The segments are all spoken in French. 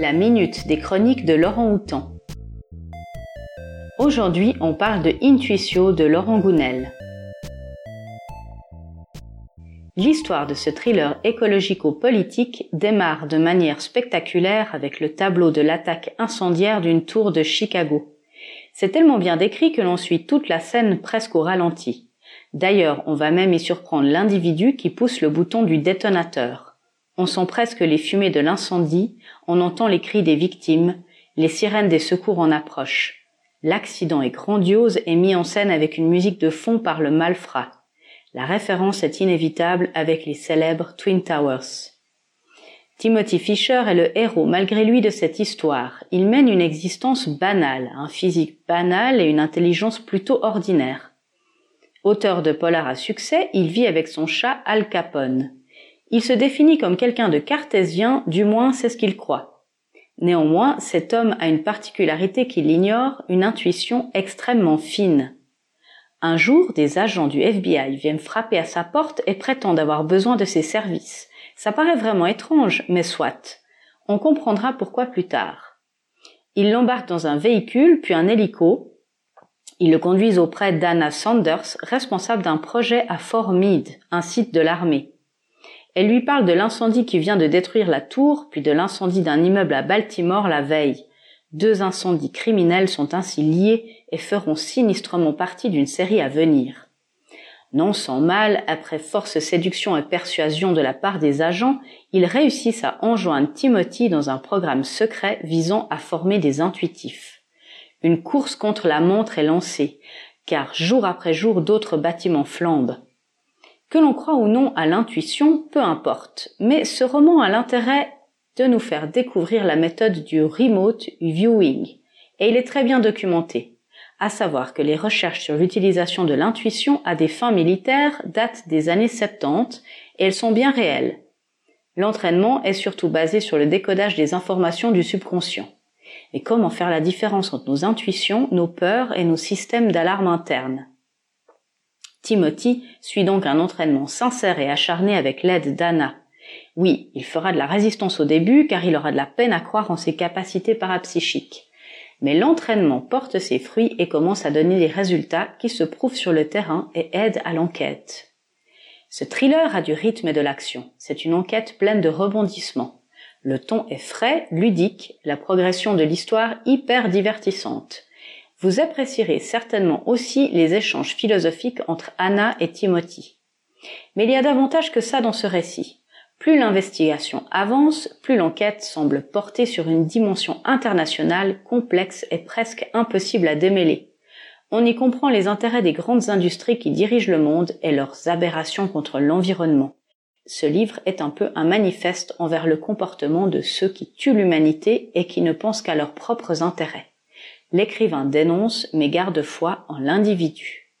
La minute des chroniques de Laurent Houtan. Aujourd'hui, on parle de Intuitio de Laurent Gounel. L'histoire de ce thriller écologico-politique démarre de manière spectaculaire avec le tableau de l'attaque incendiaire d'une tour de Chicago. C'est tellement bien décrit que l'on suit toute la scène presque au ralenti. D'ailleurs, on va même y surprendre l'individu qui pousse le bouton du détonateur. On sent presque les fumées de l'incendie, on entend les cris des victimes, les sirènes des secours en approche. L'accident est grandiose et mis en scène avec une musique de fond par le malfrat. La référence est inévitable avec les célèbres Twin Towers. Timothy Fisher est le héros malgré lui de cette histoire. Il mène une existence banale, un physique banal et une intelligence plutôt ordinaire. Auteur de polar à succès, il vit avec son chat Al Capone. Il se définit comme quelqu'un de cartésien, du moins c'est ce qu'il croit. Néanmoins, cet homme a une particularité qu'il ignore, une intuition extrêmement fine. Un jour, des agents du FBI viennent frapper à sa porte et prétendent avoir besoin de ses services. Ça paraît vraiment étrange, mais soit. On comprendra pourquoi plus tard. Ils l'embarquent dans un véhicule, puis un hélico, ils le conduisent auprès d'Anna Sanders, responsable d'un projet à Fort Meade, un site de l'armée. Elle lui parle de l'incendie qui vient de détruire la tour, puis de l'incendie d'un immeuble à Baltimore la veille. Deux incendies criminels sont ainsi liés et feront sinistrement partie d'une série à venir. Non sans mal, après force séduction et persuasion de la part des agents, ils réussissent à enjoindre Timothy dans un programme secret visant à former des intuitifs. Une course contre la montre est lancée, car jour après jour d'autres bâtiments flambent. Que l'on croit ou non à l'intuition, peu importe, mais ce roman a l'intérêt de nous faire découvrir la méthode du remote viewing, et il est très bien documenté, à savoir que les recherches sur l'utilisation de l'intuition à des fins militaires datent des années 70 et elles sont bien réelles. L'entraînement est surtout basé sur le décodage des informations du subconscient. Et comment faire la différence entre nos intuitions, nos peurs et nos systèmes d'alarme interne? Timothy suit donc un entraînement sincère et acharné avec l'aide d'Anna. Oui, il fera de la résistance au début car il aura de la peine à croire en ses capacités parapsychiques. Mais l'entraînement porte ses fruits et commence à donner des résultats qui se prouvent sur le terrain et aident à l'enquête. Ce thriller a du rythme et de l'action. C'est une enquête pleine de rebondissements. Le ton est frais, ludique, la progression de l'histoire hyper divertissante. Vous apprécierez certainement aussi les échanges philosophiques entre Anna et Timothy. Mais il y a davantage que ça dans ce récit. Plus l'investigation avance, plus l'enquête semble porter sur une dimension internationale complexe et presque impossible à démêler. On y comprend les intérêts des grandes industries qui dirigent le monde et leurs aberrations contre l'environnement. Ce livre est un peu un manifeste envers le comportement de ceux qui tuent l'humanité et qui ne pensent qu'à leurs propres intérêts. L'écrivain dénonce mais garde foi en l'individu.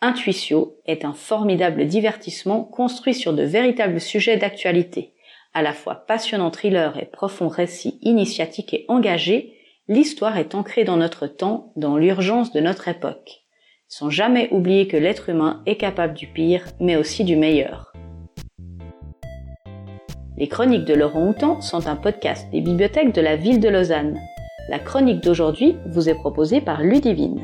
Intuitio est un formidable divertissement construit sur de véritables sujets d'actualité. À la fois passionnant thriller et profond récit initiatique et engagé, l'histoire est ancrée dans notre temps, dans l'urgence de notre époque. Sans jamais oublier que l'être humain est capable du pire, mais aussi du meilleur. Les chroniques de Laurent Houtan sont un podcast des bibliothèques de la ville de Lausanne. La chronique d'aujourd'hui vous est proposée par Ludivine.